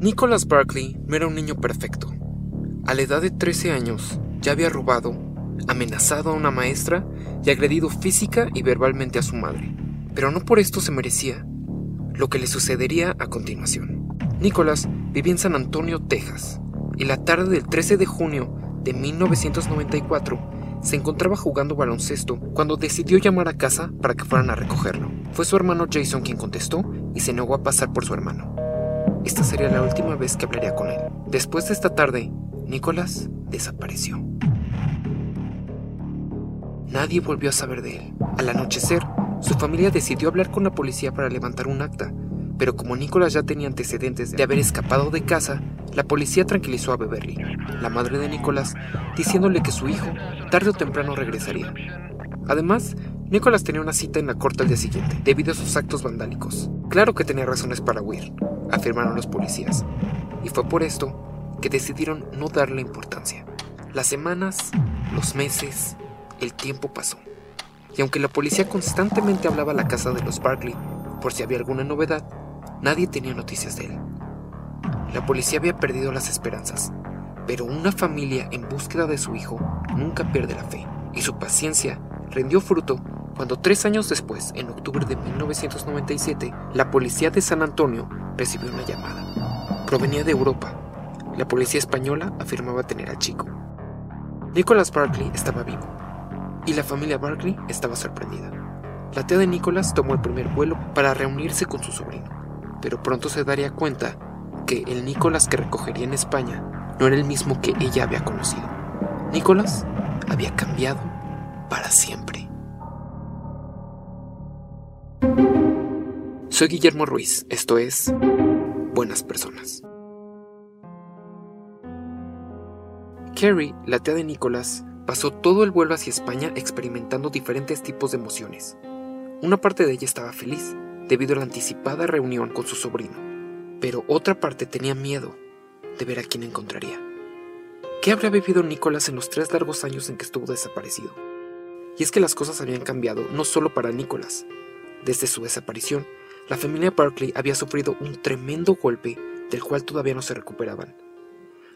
Nicholas Barkley no era un niño perfecto. A la edad de 13 años ya había robado, amenazado a una maestra y agredido física y verbalmente a su madre. Pero no por esto se merecía lo que le sucedería a continuación. Nicholas vivía en San Antonio, Texas, y la tarde del 13 de junio de 1994 se encontraba jugando baloncesto cuando decidió llamar a casa para que fueran a recogerlo. Fue su hermano Jason quien contestó y se negó a pasar por su hermano. Esta sería la última vez que hablaría con él. Después de esta tarde, Nicholas desapareció. Nadie volvió a saber de él. Al anochecer, su familia decidió hablar con la policía para levantar un acta, pero como Nicholas ya tenía antecedentes de haber escapado de casa, la policía tranquilizó a Beverly, la madre de Nicholas, diciéndole que su hijo tarde o temprano regresaría. Además, Nicholas tenía una cita en la corte al día siguiente, debido a sus actos vandálicos. Claro que tenía razones para huir, afirmaron los policías, y fue por esto que decidieron no darle importancia. Las semanas, los meses, el tiempo pasó. Y aunque la policía constantemente hablaba a la casa de los Barkley por si había alguna novedad, nadie tenía noticias de él. La policía había perdido las esperanzas, pero una familia en búsqueda de su hijo nunca pierde la fe, y su paciencia rindió fruto cuando tres años después, en octubre de 1997, la policía de San Antonio recibió una llamada. Provenía de Europa. La policía española afirmaba tener al chico. Nicholas Barkley estaba vivo, y la familia Barkley estaba sorprendida. La tía de Nicholas tomó el primer vuelo para reunirse con su sobrino, pero pronto se daría cuenta que el Nicholas que recogería en España no era el mismo que ella había conocido. Nicholas había cambiado para siempre. Soy Guillermo Ruiz, esto es Buenas Personas. Carrie, la tía de Nicholas, pasó todo el vuelo hacia España experimentando diferentes tipos de emociones. Una parte de ella estaba feliz, debido a la anticipada reunión con su sobrino, pero otra parte tenía miedo de ver a quién encontraría. ¿Qué habría vivido Nicholas en los tres largos años en que estuvo desaparecido? Y es que las cosas habían cambiado no solo para Nicholas. Desde su desaparición, la familia Barkley había sufrido un tremendo golpe del cual todavía no se recuperaban.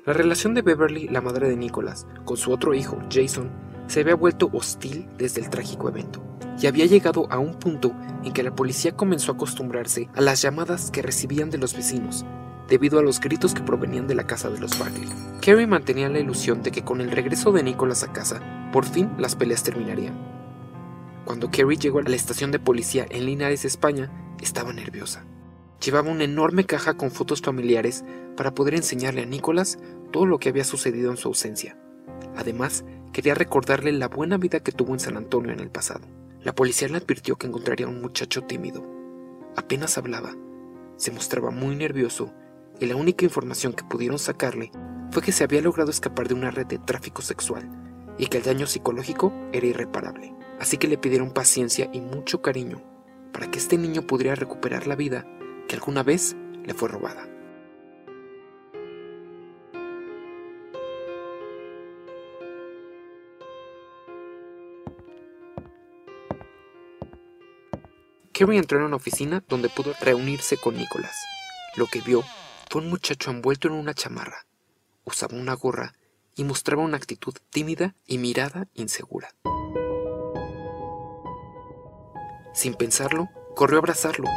La relación de Beverly, la madre de Nicholas, con su otro hijo, Jason, se había vuelto hostil desde el trágico evento, y había llegado a un punto en que la policía comenzó a acostumbrarse a las llamadas que recibían de los vecinos, debido a los gritos que provenían de la casa de los Barkley. Carrie mantenía la ilusión de que con el regreso de Nicholas a casa, por fin las peleas terminarían. Cuando Carrie llegó a la estación de policía en Linares, España, estaba nerviosa. Llevaba una enorme caja con fotos familiares para poder enseñarle a Nicholas todo lo que había sucedido en su ausencia. Además, quería recordarle la buena vida que tuvo en San Antonio en el pasado. La policía le advirtió que encontraría un muchacho tímido. Apenas hablaba, se mostraba muy nervioso y la única información que pudieron sacarle fue que se había logrado escapar de una red de tráfico sexual y que el daño psicológico era irreparable. Así que le pidieron paciencia y mucho cariño para que este niño pudiera recuperar la vida que alguna vez le fue robada. Kerry entró en una oficina donde pudo reunirse con Nicholas. Lo que vio fue un muchacho envuelto en una chamarra. Usaba una gorra y mostraba una actitud tímida y mirada insegura. Sin pensarlo, corrió a abrazarlo.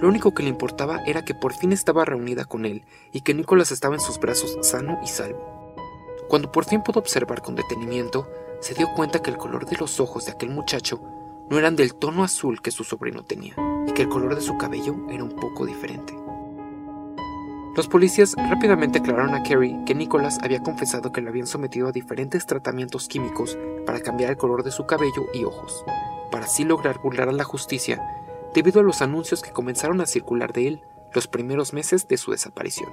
Lo único que le importaba era que por fin estaba reunida con él y que Nicholas estaba en sus brazos sano y salvo. Cuando por fin pudo observar con detenimiento, se dio cuenta que el color de los ojos de aquel muchacho no eran del tono azul que su sobrino tenía, y que el color de su cabello era un poco diferente. Los policías rápidamente aclararon a Kerry que Nicholas había confesado que le habían sometido a diferentes tratamientos químicos para cambiar el color de su cabello y ojos, para así lograr burlar a la justicia debido a los anuncios que comenzaron a circular de él los primeros meses de su desaparición.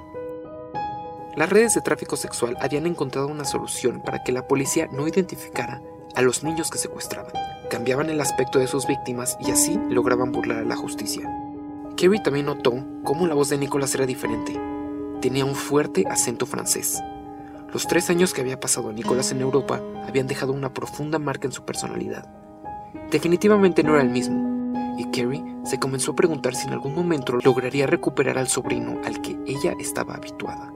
Las redes de tráfico sexual habían encontrado una solución para que la policía no identificara a los niños que secuestraban cambiaban el aspecto de sus víctimas y así lograban burlar a la justicia. Kerry también notó cómo la voz de Nicholas era diferente. Tenía un fuerte acento francés. Los tres años que había pasado Nicholas en Europa habían dejado una profunda marca en su personalidad. Definitivamente no era el mismo, y Carrie se comenzó a preguntar si en algún momento lograría recuperar al sobrino al que ella estaba habituada.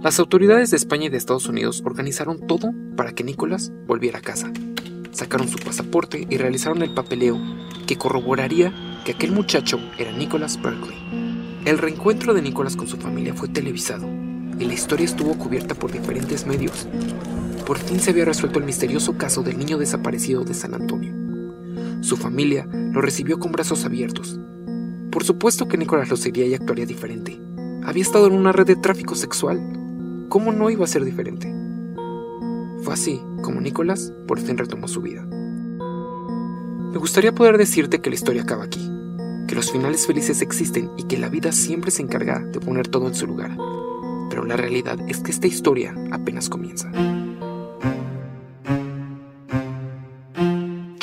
Las autoridades de España y de Estados Unidos organizaron todo para que Nicholas volviera a casa. Sacaron su pasaporte y realizaron el papeleo que corroboraría que aquel muchacho era Nicholas Berkeley. El reencuentro de Nicholas con su familia fue televisado y la historia estuvo cubierta por diferentes medios. Por fin se había resuelto el misterioso caso del niño desaparecido de San Antonio. Su familia lo recibió con brazos abiertos. Por supuesto que Nicholas lo seguiría y actuaría diferente. Había estado en una red de tráfico sexual ¿Cómo no iba a ser diferente? Fue así como Nicolás por fin retomó su vida. Me gustaría poder decirte que la historia acaba aquí, que los finales felices existen y que la vida siempre se encarga de poner todo en su lugar. Pero la realidad es que esta historia apenas comienza.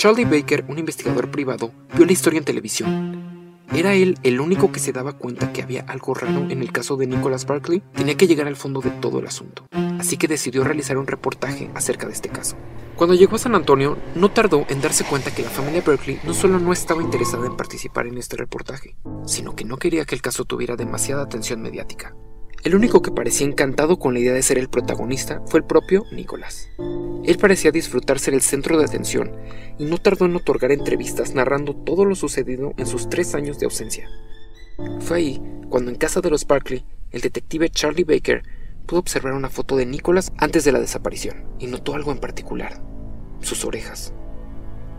Charlie Baker, un investigador privado, vio la historia en televisión ¿Era él el único que se daba cuenta que había algo raro en el caso de Nicholas Barkley? Tenía que llegar al fondo de todo el asunto, así que decidió realizar un reportaje acerca de este caso. Cuando llegó a San Antonio, no tardó en darse cuenta que la familia Berkeley no solo no estaba interesada en participar en este reportaje, sino que no quería que el caso tuviera demasiada atención mediática. El único que parecía encantado con la idea de ser el protagonista fue el propio Nicolás. Él parecía disfrutar ser el centro de atención y no tardó en otorgar entrevistas narrando todo lo sucedido en sus tres años de ausencia. Fue ahí cuando en casa de los Barkley, el detective Charlie Baker pudo observar una foto de Nicholas antes de la desaparición y notó algo en particular, sus orejas.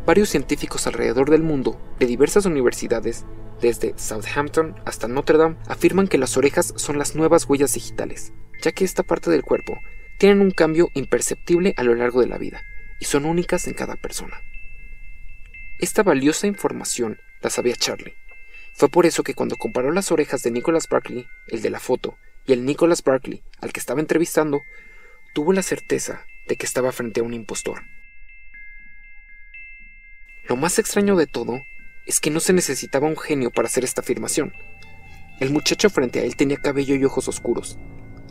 Varios científicos alrededor del mundo, de diversas universidades, desde Southampton hasta Notre Dame, afirman que las orejas son las nuevas huellas digitales, ya que esta parte del cuerpo tienen un cambio imperceptible a lo largo de la vida y son únicas en cada persona. Esta valiosa información la sabía Charlie. Fue por eso que cuando comparó las orejas de Nicholas Barkley, el de la foto, y el Nicholas Barkley al que estaba entrevistando, tuvo la certeza de que estaba frente a un impostor. Lo más extraño de todo es que no se necesitaba un genio para hacer esta afirmación. El muchacho frente a él tenía cabello y ojos oscuros.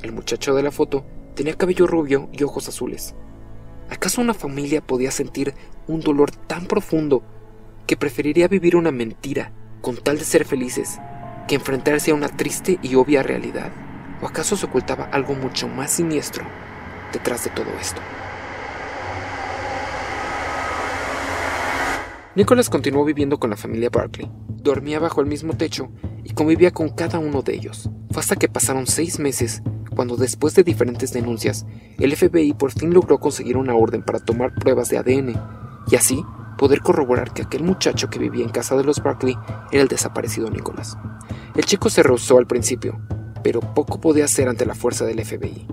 El muchacho de la foto tenía cabello rubio y ojos azules. ¿Acaso una familia podía sentir un dolor tan profundo que preferiría vivir una mentira con tal de ser felices que enfrentarse a una triste y obvia realidad? ¿O acaso se ocultaba algo mucho más siniestro detrás de todo esto? Nicholas continuó viviendo con la familia Barkley. Dormía bajo el mismo techo y convivía con cada uno de ellos. Fue hasta que pasaron seis meses cuando después de diferentes denuncias, el FBI por fin logró conseguir una orden para tomar pruebas de ADN y así poder corroborar que aquel muchacho que vivía en casa de los Barkley era el desaparecido Nicholas. El chico se rehusó al principio, pero poco podía hacer ante la fuerza del FBI.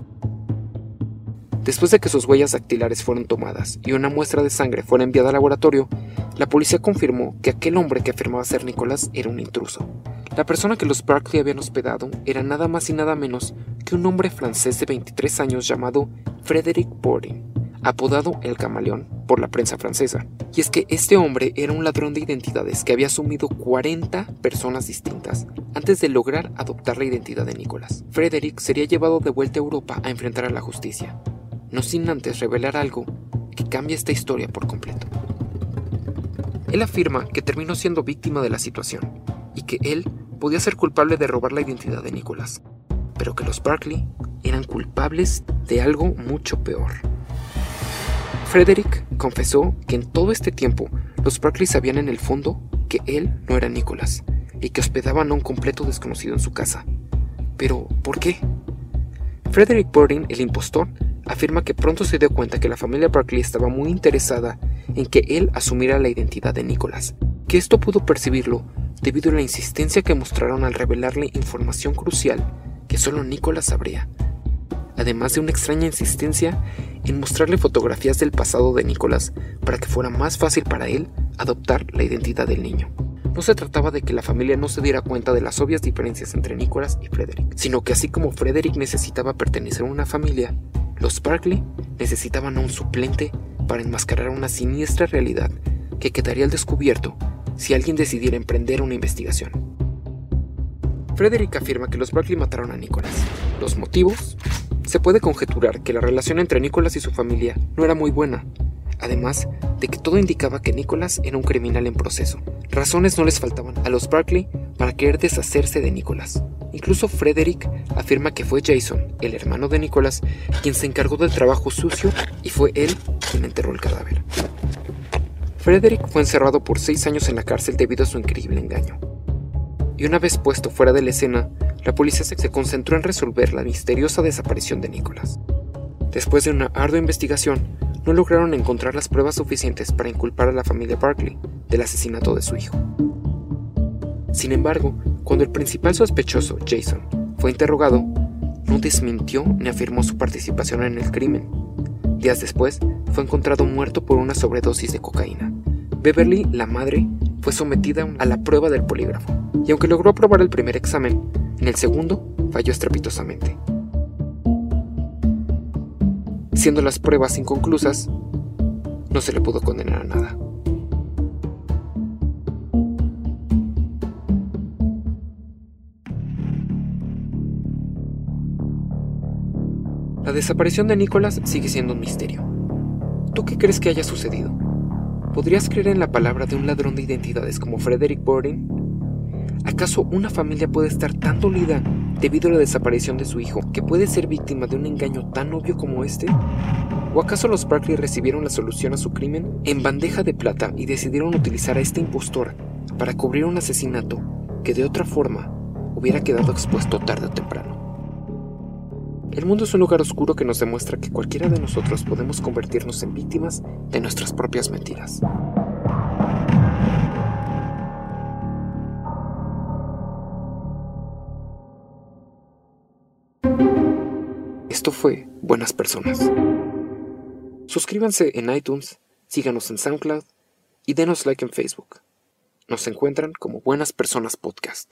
Después de que sus huellas dactilares fueron tomadas y una muestra de sangre fuera enviada al laboratorio, la policía confirmó que aquel hombre que afirmaba ser Nicolás era un intruso. La persona que los Barkley habían hospedado era nada más y nada menos que un hombre francés de 23 años llamado Frederick Bourdin, apodado El Camaleón por la prensa francesa. Y es que este hombre era un ladrón de identidades que había asumido 40 personas distintas antes de lograr adoptar la identidad de Nicolás. Frederick sería llevado de vuelta a Europa a enfrentar a la justicia, no sin antes revelar algo que cambia esta historia por completo. Él afirma que terminó siendo víctima de la situación y que él podía ser culpable de robar la identidad de Nicholas, pero que los Barkley eran culpables de algo mucho peor. Frederick confesó que en todo este tiempo los Barkley sabían en el fondo que él no era Nicholas y que hospedaban a un completo desconocido en su casa. Pero, ¿por qué? Frederick Burdin, el impostor, afirma que pronto se dio cuenta que la familia Barkley estaba muy interesada en que él asumiera la identidad de Nicholas, que esto pudo percibirlo debido a la insistencia que mostraron al revelarle información crucial que solo Nicholas sabría, además de una extraña insistencia en mostrarle fotografías del pasado de Nicholas para que fuera más fácil para él adoptar la identidad del niño. No se trataba de que la familia no se diera cuenta de las obvias diferencias entre Nicholas y Frederick, sino que así como Frederick necesitaba pertenecer a una familia, los Barkley necesitaban a un suplente para enmascarar una siniestra realidad que quedaría al descubierto si alguien decidiera emprender una investigación. Frederick afirma que los Barkley mataron a Nicholas. ¿Los motivos? Se puede conjeturar que la relación entre Nicholas y su familia no era muy buena. además de que todo indicaba que Nicholas era un criminal en proceso. Razones no les faltaban a los Barkley para querer deshacerse de Nicholas. Incluso Frederick afirma que fue Jason, el hermano de Nicholas, quien se encargó del trabajo sucio y fue él quien enterró el cadáver. Frederick fue encerrado por seis años en la cárcel debido a su increíble engaño. Y una vez puesto fuera de la escena, la policía se concentró en resolver la misteriosa desaparición de Nicholas. Después de una ardua investigación, no lograron encontrar las pruebas suficientes para inculpar a la familia Barkley del asesinato de su hijo. Sin embargo, cuando el principal sospechoso, Jason, fue interrogado, no desmintió ni afirmó su participación en el crimen. Días después, fue encontrado muerto por una sobredosis de cocaína. Beverly, la madre, fue sometida a la prueba del polígrafo, y aunque logró aprobar el primer examen, en el segundo falló estrepitosamente. Siendo las pruebas inconclusas, no se le pudo condenar a nada. La desaparición de Nicholas sigue siendo un misterio. ¿Tú qué crees que haya sucedido? ¿Podrías creer en la palabra de un ladrón de identidades como Frederick Borden? ¿Acaso una familia puede estar tan dolida debido a la desaparición de su hijo que puede ser víctima de un engaño tan obvio como este? ¿O acaso los Barkley recibieron la solución a su crimen en bandeja de plata y decidieron utilizar a este impostor para cubrir un asesinato que de otra forma hubiera quedado expuesto tarde o temprano? El mundo es un lugar oscuro que nos demuestra que cualquiera de nosotros podemos convertirnos en víctimas de nuestras propias mentiras. Esto fue Buenas Personas. Suscríbanse en iTunes, síganos en SoundCloud y denos like en Facebook. Nos encuentran como Buenas Personas Podcast.